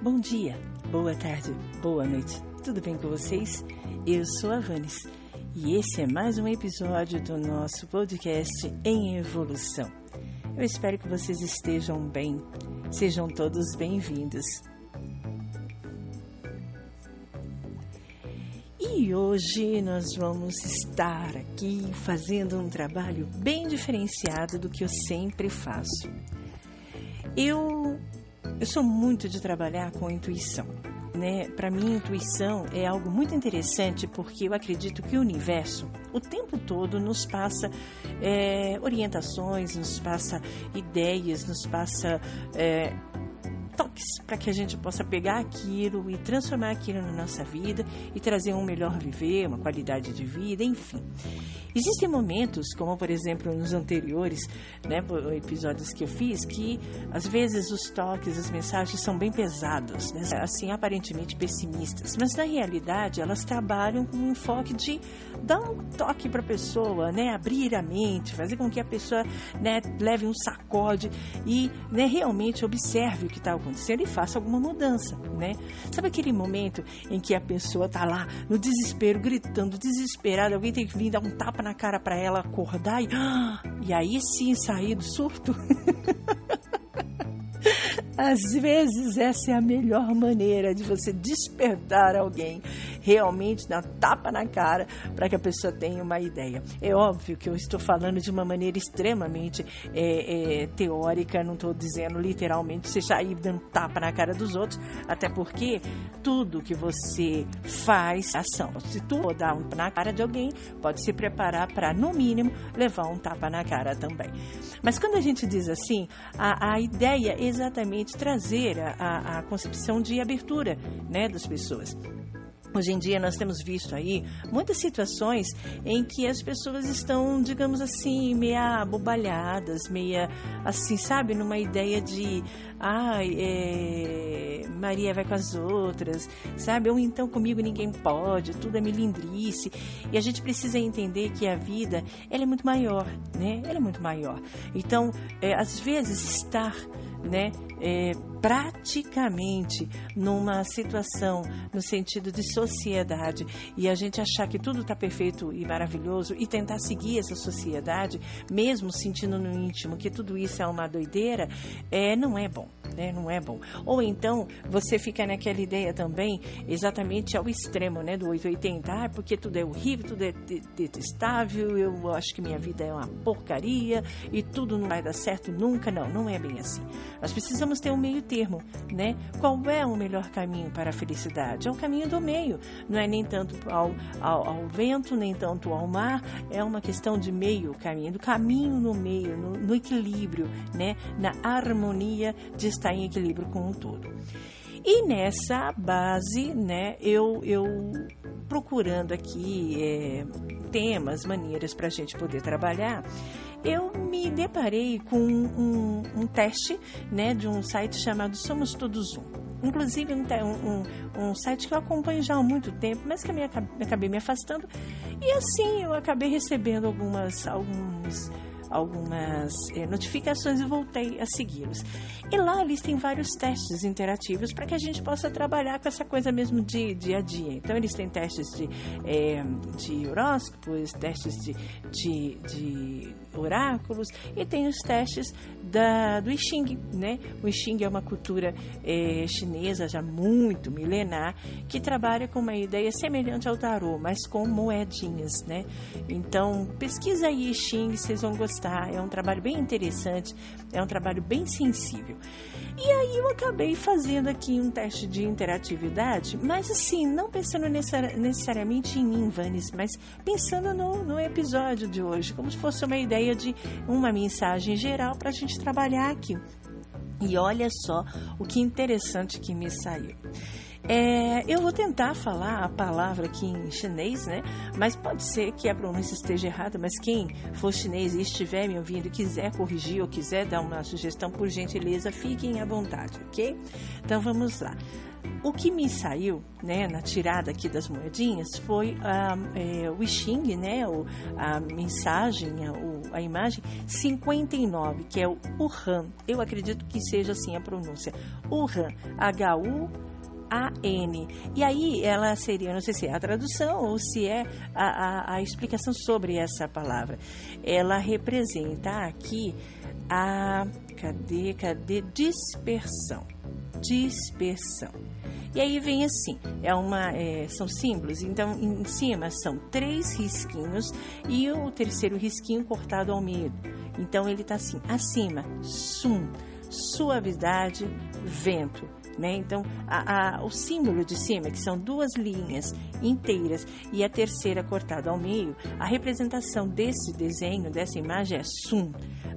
Bom dia, boa tarde, boa noite. Tudo bem com vocês? Eu sou a Vanes e esse é mais um episódio do nosso podcast em evolução. Eu espero que vocês estejam bem. Sejam todos bem-vindos. E hoje nós vamos estar aqui fazendo um trabalho bem diferenciado do que eu sempre faço. Eu eu sou muito de trabalhar com intuição. Né? Para mim, intuição é algo muito interessante porque eu acredito que o universo, o tempo todo, nos passa é, orientações, nos passa ideias, nos passa é, toques para que a gente possa pegar aquilo e transformar aquilo na nossa vida e trazer um melhor viver, uma qualidade de vida, enfim. Existem momentos, como por exemplo nos anteriores né, episódios que eu fiz, que às vezes os toques, as mensagens são bem pesados, né, assim aparentemente pessimistas, mas na realidade elas trabalham com um enfoque de dar um toque para a pessoa, né, abrir a mente, fazer com que a pessoa né, leve um sacode e né, realmente observe o que está acontecendo e faça alguma mudança, né? Sabe aquele momento em que a pessoa está lá no desespero, gritando, desesperada, alguém tem que vir dar um tapa na cara para ela acordar e, e aí sim sair do surto? Às vezes essa é a melhor maneira de você despertar alguém, realmente dar tapa na cara para que a pessoa tenha uma ideia. É óbvio que eu estou falando de uma maneira extremamente é, é, teórica, não estou dizendo literalmente você sair dando tapa na cara dos outros, até porque tudo que você faz ação. Se tu dar um na cara de alguém, pode se preparar para, no mínimo, levar um tapa na cara também. Mas quando a gente diz assim, a, a ideia é exatamente trazer a, a concepção de abertura né, das pessoas. Hoje em dia nós temos visto aí muitas situações em que as pessoas estão, digamos assim, meia abobalhadas, meia assim, sabe, numa ideia de ai, é, Maria vai com as outras, sabe? Ou então comigo ninguém pode, tudo é melindrice. E a gente precisa entender que a vida, ela é muito maior, né? Ela é muito maior. Então, é, às vezes estar né, é, praticamente numa situação no sentido de sociedade e a gente achar que tudo está perfeito e maravilhoso e tentar seguir essa sociedade, mesmo sentindo no íntimo que tudo isso é uma doideira, é, não é bom. Né? Não é bom. Ou então você fica naquela ideia também, exatamente ao extremo, né? Do 880, ah, porque tudo é horrível, tudo é detestável, eu acho que minha vida é uma porcaria e tudo não vai dar certo nunca. Não, não é bem assim. Nós precisamos ter um meio termo, né? Qual é o melhor caminho para a felicidade? É o caminho do meio, não é nem tanto ao, ao, ao vento, nem tanto ao mar, é uma questão de meio caminho, do caminho no meio, no, no equilíbrio, né? Na harmonia de estar em equilíbrio com o todo. E nessa base, né, eu, eu procurando aqui é, temas, maneiras para a gente poder trabalhar, eu me deparei com um, um, teste né, de um site chamado Somos Todos Um. Inclusive um, um, um, site que eu acompanho já há muito tempo, mas que eu me, acabei me afastando. E assim eu acabei recebendo algumas, alguns algumas é, notificações e voltei a segui-los. E lá eles têm vários testes interativos para que a gente possa trabalhar com essa coisa mesmo de dia a dia. Então eles têm testes de, é, de horóscopos, testes de, de, de oráculos e tem os testes da, do I Ching, né? O I Ching é uma cultura é, chinesa já muito milenar que trabalha com uma ideia semelhante ao tarô, mas com moedinhas, né? Então pesquisa aí I Ching, vocês vão gostar. É um trabalho bem interessante, é um trabalho bem sensível. E aí eu acabei fazendo aqui um teste de interatividade, mas assim, não pensando necessariamente em mim, Vanes, mas pensando no, no episódio de hoje, como se fosse uma ideia de uma mensagem geral para a gente trabalhar aqui. E olha só o que interessante que me saiu. É, eu vou tentar falar a palavra aqui em chinês, né? Mas pode ser que a pronúncia esteja errada. Mas quem for chinês e estiver me ouvindo quiser corrigir ou quiser dar uma sugestão, por gentileza, fiquem à vontade, ok? Então vamos lá. O que me saiu, né, na tirada aqui das moedinhas foi é, o Xing, né, o, a mensagem, a, o, a imagem 59, que é o Wuhan. Eu acredito que seja assim a pronúncia. Wuhan, H-U a-N. E aí ela seria, não sei se é a tradução ou se é a, a, a explicação sobre essa palavra. Ela representa aqui a cadê, cadê dispersão. Dispersão. E aí vem assim, é uma, é, são símbolos. Então, em cima são três risquinhos e o terceiro risquinho cortado ao meio. Então, ele está assim, acima, sum, suavidade, vento. Né? Então, a, a, o símbolo de cima, que são duas linhas inteiras e a terceira cortada ao meio, a representação desse desenho, dessa imagem é sum,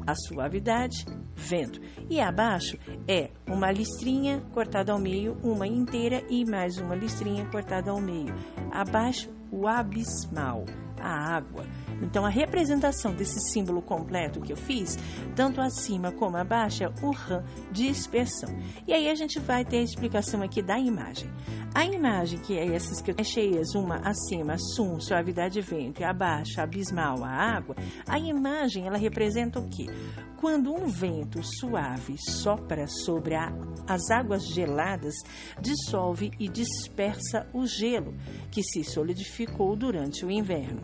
a suavidade, vento. E abaixo é uma listrinha cortada ao meio, uma inteira e mais uma listrinha cortada ao meio. Abaixo, o abismal, a água. Então, a representação desse símbolo completo que eu fiz, tanto acima como abaixo, é o RAM, dispersão. E aí a gente vai ter a explicação aqui da imagem. A imagem, que é essas que eu cheias, uma acima, sum, suavidade vento, e abaixo, abismal, a água, a imagem, ela representa o quê? Quando um vento suave sopra sobre a, as águas geladas, dissolve e dispersa o gelo que se solidificou durante o inverno.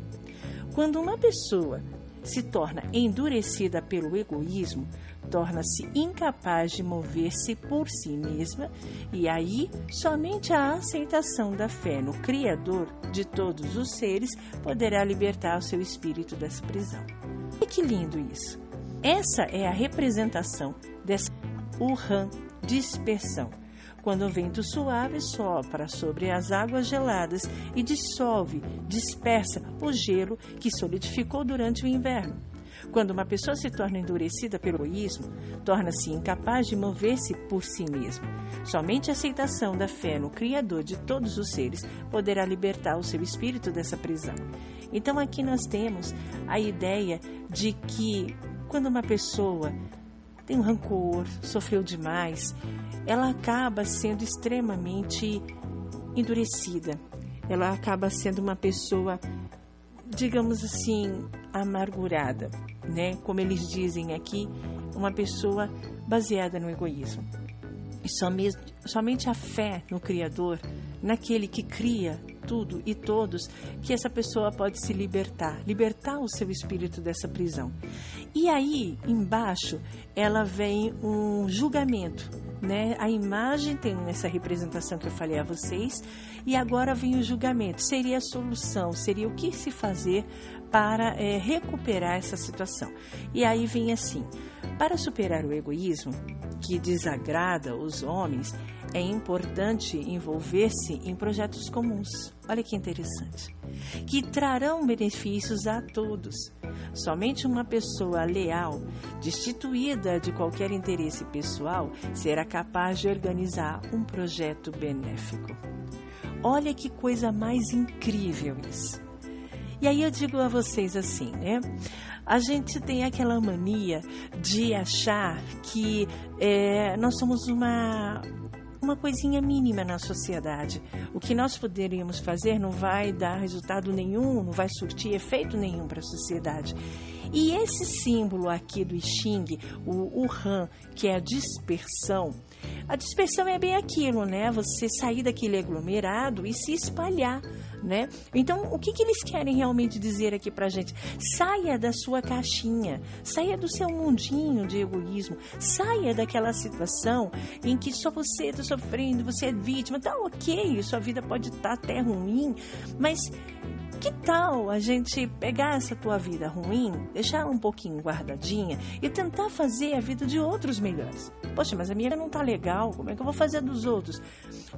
Quando uma pessoa se torna endurecida pelo egoísmo, torna-se incapaz de mover-se por si mesma, e aí somente a aceitação da fé no Criador de todos os seres poderá libertar o seu espírito dessa prisão. E que lindo isso! Essa é a representação dessa Urhan dispersão quando o vento suave sopra sobre as águas geladas e dissolve, dispersa o gelo que solidificou durante o inverno. Quando uma pessoa se torna endurecida pelo egoísmo, torna-se incapaz de mover-se por si mesma. Somente a aceitação da fé no Criador de todos os seres poderá libertar o seu espírito dessa prisão. Então aqui nós temos a ideia de que quando uma pessoa tem um rancor, sofreu demais, ela acaba sendo extremamente endurecida. Ela acaba sendo uma pessoa, digamos assim, amargurada, né? Como eles dizem aqui, uma pessoa baseada no egoísmo. E somente, somente a fé no Criador, naquele que cria tudo e todos, que essa pessoa pode se libertar, libertar o seu espírito dessa prisão. E aí, embaixo, ela vem um julgamento, né? A imagem tem essa representação que eu falei a vocês, e agora vem o julgamento. Seria a solução, seria o que se fazer para é, recuperar essa situação. E aí vem assim: para superar o egoísmo que desagrada os homens, é importante envolver-se em projetos comuns. Olha que interessante. Que trarão benefícios a todos. Somente uma pessoa leal, destituída de qualquer interesse pessoal, será capaz de organizar um projeto benéfico. Olha que coisa mais incrível isso. E aí eu digo a vocês assim, né? A gente tem aquela mania de achar que é, nós somos uma uma coisinha mínima na sociedade. O que nós poderíamos fazer não vai dar resultado nenhum, não vai surtir efeito nenhum para a sociedade. E esse símbolo aqui do Xing, o Han, que é a dispersão, a dispersão é bem aquilo, né? Você sair daquele aglomerado e se espalhar, né? Então, o que, que eles querem realmente dizer aqui pra gente? Saia da sua caixinha, saia do seu mundinho de egoísmo, saia daquela situação em que só você está sofrendo, você é vítima, tá ok, sua vida pode estar tá até ruim, mas que tal a gente pegar essa tua vida ruim, deixar ela um pouquinho guardadinha e tentar fazer a vida de outros melhores? Poxa, mas a minha não tá legal, como é que eu vou fazer a dos outros?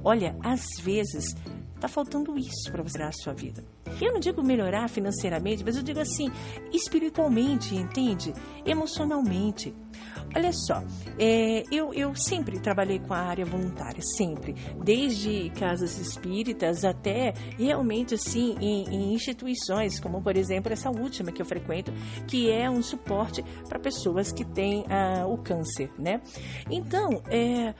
Olha, às vezes tá faltando isso para você a sua vida. Eu não digo melhorar financeiramente, mas eu digo assim, espiritualmente, entende? Emocionalmente. Olha só, é, eu, eu sempre trabalhei com a área voluntária, sempre, desde casas espíritas até realmente assim em, em instituições, como por exemplo essa última que eu frequento, que é um suporte para pessoas que têm ah, o câncer, né? Então, é,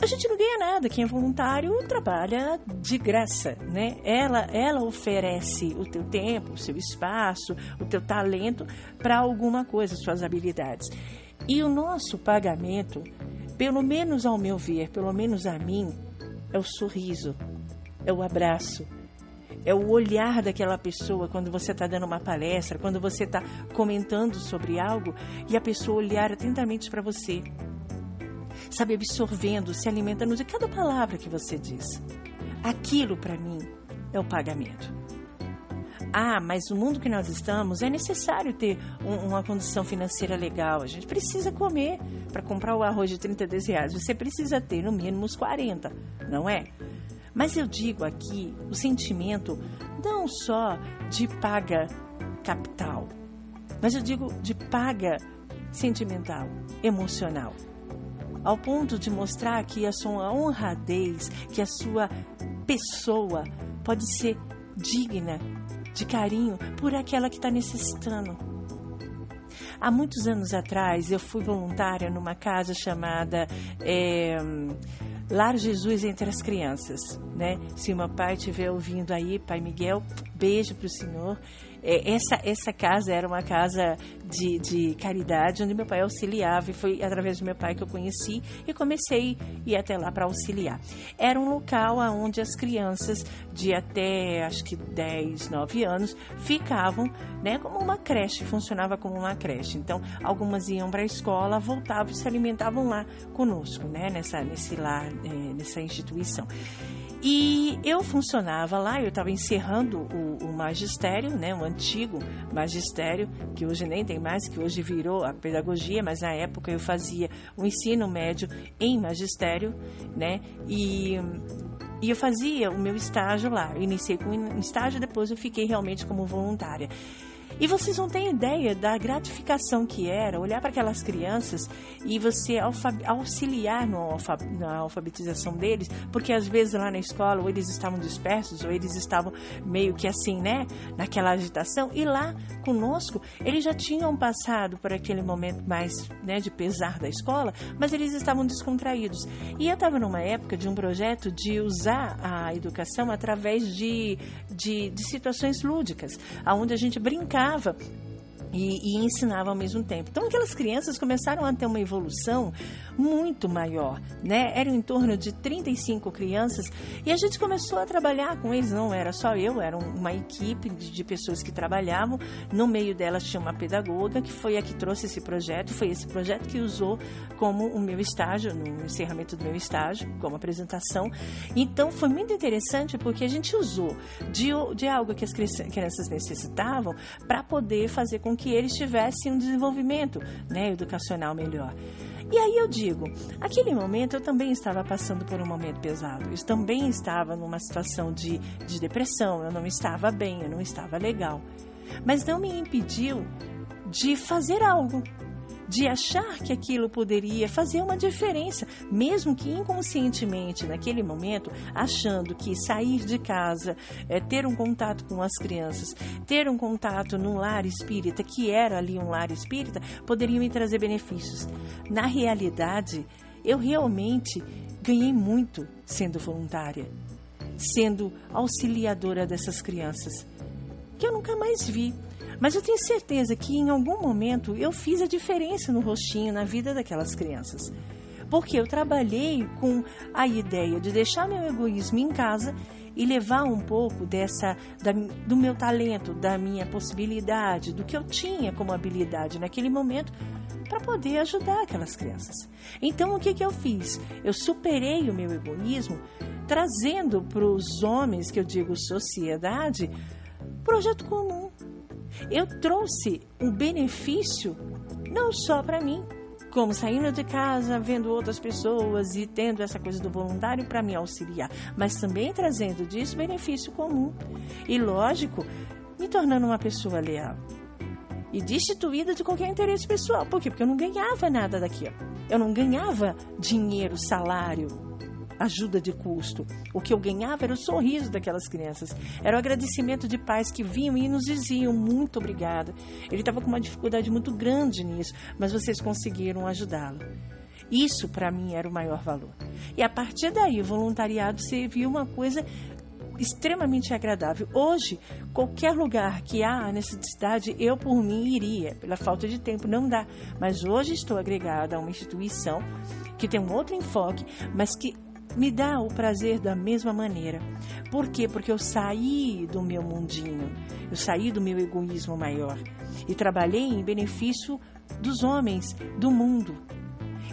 a gente não ganha nada. Quem é voluntário trabalha de graça, né? Ela, ela oferece o teu tempo, o seu espaço, o teu talento para alguma coisa, suas habilidades. E o nosso pagamento, pelo menos ao meu ver, pelo menos a mim, é o sorriso, é o abraço, é o olhar daquela pessoa quando você está dando uma palestra, quando você está comentando sobre algo e a pessoa olhar atentamente para você, sabe, absorvendo, se alimentando de cada palavra que você diz. Aquilo para mim é o pagamento. Ah, mas no mundo que nós estamos é necessário ter um, uma condição financeira legal. A gente precisa comer para comprar o arroz de 32 reais. Você precisa ter no mínimo uns 40, não é? Mas eu digo aqui o sentimento não só de paga capital, mas eu digo de paga sentimental, emocional. Ao ponto de mostrar que a sua honradez, que a sua pessoa pode ser digna de carinho por aquela que está necessitando. Há muitos anos atrás, eu fui voluntária numa casa chamada é, Lar Jesus entre as Crianças. Né? Se meu pai estiver ouvindo aí, Pai Miguel, beijo para o senhor. É, essa, essa casa era uma casa de, de caridade, onde meu pai auxiliava, e foi através do meu pai que eu conheci e comecei a ir até lá para auxiliar. Era um local onde as crianças de até acho que 10, 9 anos ficavam né, como uma creche, funcionava como uma creche. Então, algumas iam para a escola, voltavam e se alimentavam lá conosco, né, nessa, nesse lar, é, nessa instituição. E eu funcionava lá, eu estava encerrando o, o, magistério, né, o antigo magistério, que hoje nem tem mais, que hoje virou a pedagogia, mas na época eu fazia o ensino médio em magistério, né, e, e eu fazia o meu estágio lá. Eu iniciei com um estágio, depois eu fiquei realmente como voluntária. E vocês não têm ideia da gratificação que era olhar para aquelas crianças e você auxiliar na alfabetização deles, porque às vezes lá na escola ou eles estavam dispersos ou eles estavam meio que assim, né, naquela agitação, e lá conosco eles já tinham passado por aquele momento mais, né, de pesar da escola, mas eles estavam descontraídos. E eu estava numa época de um projeto de usar a educação através de, de, de situações lúdicas, aonde a gente brincava ensinava e, e, ensinava ao mesmo tempo. Então, aquelas crianças começaram a ter uma evolução muito maior, né? Eram em torno de 35 crianças e a gente começou a trabalhar com eles. Não era só eu, era uma equipe de, de pessoas que trabalhavam. No meio delas tinha uma pedagoga que foi a que trouxe esse projeto. Foi esse projeto que usou como o meu estágio, no encerramento do meu estágio, como apresentação. Então, foi muito interessante porque a gente usou de, de algo que as crianças necessitavam para poder fazer com que que eles tivessem um desenvolvimento né, educacional melhor. E aí eu digo, aquele momento eu também estava passando por um momento pesado, eu também estava numa situação de, de depressão, eu não estava bem, eu não estava legal. Mas não me impediu de fazer algo, de achar que aquilo poderia fazer uma diferença, mesmo que inconscientemente, naquele momento, achando que sair de casa, é, ter um contato com as crianças, ter um contato num lar espírita, que era ali um lar espírita, poderia me trazer benefícios. Na realidade, eu realmente ganhei muito sendo voluntária, sendo auxiliadora dessas crianças, que eu nunca mais vi mas eu tenho certeza que em algum momento eu fiz a diferença no rostinho, na vida daquelas crianças. Porque eu trabalhei com a ideia de deixar meu egoísmo em casa e levar um pouco dessa da, do meu talento, da minha possibilidade, do que eu tinha como habilidade naquele momento para poder ajudar aquelas crianças. Então o que, que eu fiz? Eu superei o meu egoísmo trazendo para os homens, que eu digo sociedade, projeto comum eu trouxe o benefício não só para mim, como saindo de casa, vendo outras pessoas e tendo essa coisa do voluntário para me auxiliar, mas também trazendo disso benefício comum. E lógico, me tornando uma pessoa leal. e destituída de qualquer interesse pessoal. Por quê? Porque eu não ganhava nada daquilo. Eu não ganhava dinheiro, salário, ajuda de custo. O que eu ganhava era o sorriso daquelas crianças. Era o agradecimento de pais que vinham e nos diziam muito obrigada. Ele estava com uma dificuldade muito grande nisso, mas vocês conseguiram ajudá-lo. Isso para mim era o maior valor. E a partir daí, o voluntariado serviu uma coisa extremamente agradável. Hoje, qualquer lugar que há necessidade, eu por mim iria. Pela falta de tempo não dá. Mas hoje estou agregada a uma instituição que tem um outro enfoque, mas que me dá o prazer da mesma maneira. Por quê? Porque eu saí do meu mundinho, eu saí do meu egoísmo maior e trabalhei em benefício dos homens, do mundo.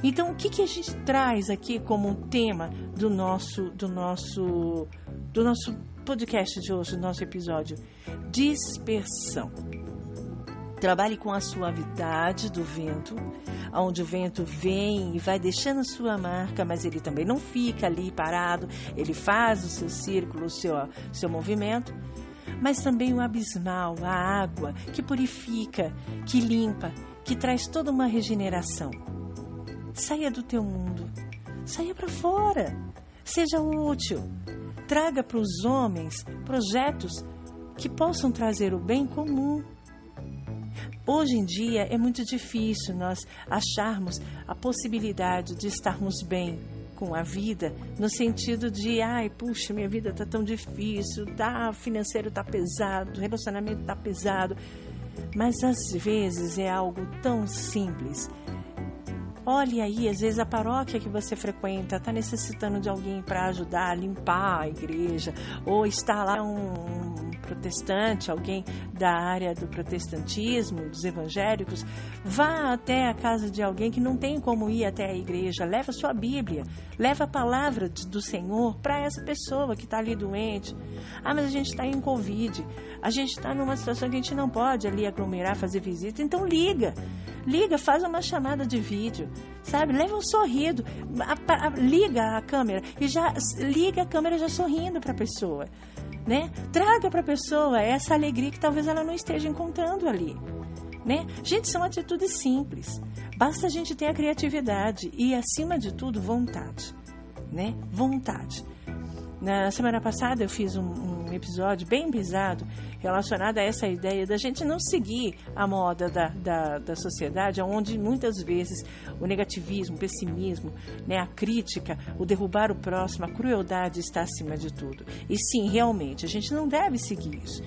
Então, o que, que a gente traz aqui como tema do nosso, do nosso, do nosso podcast de hoje, do nosso episódio? Dispersão. Trabalhe com a suavidade do vento, onde o vento vem e vai deixando sua marca, mas ele também não fica ali parado, ele faz o seu círculo, o seu, seu movimento. Mas também o abismal, a água que purifica, que limpa, que traz toda uma regeneração. Saia do teu mundo, saia para fora, seja útil, traga para os homens projetos que possam trazer o bem comum. Hoje em dia é muito difícil nós acharmos a possibilidade de estarmos bem com a vida, no sentido de, ai, puxa, minha vida tá tão difícil, tá, financeiro tá pesado, relacionamento tá pesado. Mas às vezes é algo tão simples Olhe aí, às vezes a paróquia que você frequenta está necessitando de alguém para ajudar a limpar a igreja, ou está lá um protestante, alguém da área do protestantismo, dos evangélicos, vá até a casa de alguém que não tem como ir até a igreja, leva sua Bíblia, leva a palavra do Senhor para essa pessoa que está ali doente. Ah, mas a gente está em Covid, a gente está numa situação que a gente não pode ali aglomerar, fazer visita, então liga. Liga, faz uma chamada de vídeo, sabe? Leva um sorrido, a, a, liga a câmera e já liga a câmera já sorrindo para a pessoa, né? Traga para a pessoa essa alegria que talvez ela não esteja encontrando ali, né? Gente, são atitudes simples. Basta a gente ter a criatividade e, acima de tudo, vontade, né? Vontade. Na semana passada eu fiz um, um, episódio bem pesado relacionado a essa ideia da gente não seguir a moda da, da, da sociedade, onde muitas vezes o negativismo, o pessimismo, né, a crítica, o derrubar o próximo, a crueldade está acima de tudo. E sim, realmente, a gente não deve seguir isso.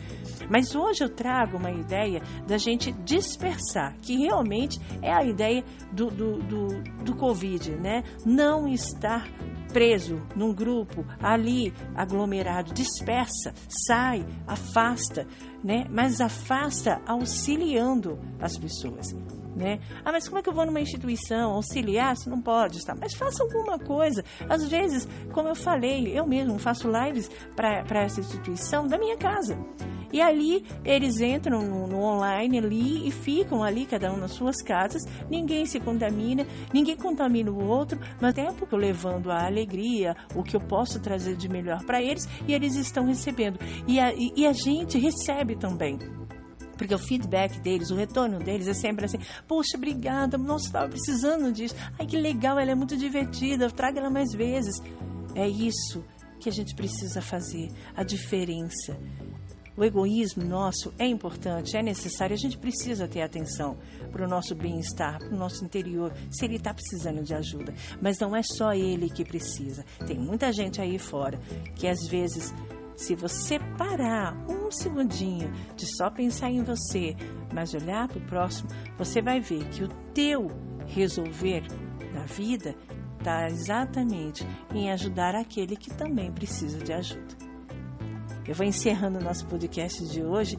Mas hoje eu trago uma ideia da gente dispersar, que realmente é a ideia do, do, do, do Covid, né? Não estar preso num grupo ali aglomerado, dispersa, sai, afasta, né? Mas afasta auxiliando as pessoas. Né? Ah, mas como é que eu vou numa instituição auxiliar se não pode estar? Mas faça alguma coisa. Às vezes, como eu falei, eu mesmo faço lives para essa instituição da minha casa. E ali eles entram no, no, online ali e ficam ali, cada um nas suas casas. Ninguém se contamina, ninguém contamina o outro, mas tempo que eu levando a alegria, o que eu posso trazer de melhor para eles, e eles estão recebendo. E a, e, e a gente recebe também. Porque o feedback deles, o retorno deles é sempre assim: Poxa, obrigada, nossa, estava precisando disso. Ai, que legal, ela é muito divertida, traga ela mais vezes. É isso que a gente precisa fazer, a diferença. O egoísmo nosso é importante, é necessário, a gente precisa ter atenção para o nosso bem-estar, para o nosso interior, se ele está precisando de ajuda. Mas não é só ele que precisa. Tem muita gente aí fora que às vezes, se você parar um segundinho de só pensar em você, mas olhar para o próximo, você vai ver que o teu resolver na vida está exatamente em ajudar aquele que também precisa de ajuda. Eu vou encerrando o nosso podcast de hoje.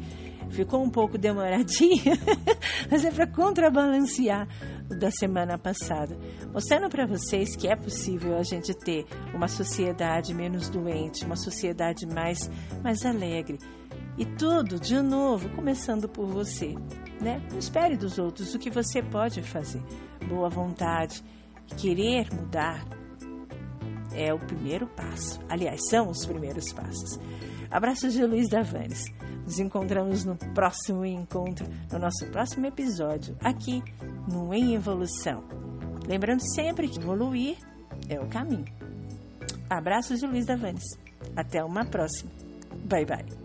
Ficou um pouco demoradinho, mas é para contrabalancear o da semana passada, mostrando para vocês que é possível a gente ter uma sociedade menos doente, uma sociedade mais, mais alegre. E tudo, de novo, começando por você. Né? Não espere dos outros o que você pode fazer. Boa vontade, querer mudar é o primeiro passo. Aliás, são os primeiros passos. Abraços de Luiz Davanes. Nos encontramos no próximo encontro, no nosso próximo episódio, aqui no Em Evolução. Lembrando sempre que evoluir é o caminho. Abraços de Luiz Davanes. Até uma próxima. Bye bye.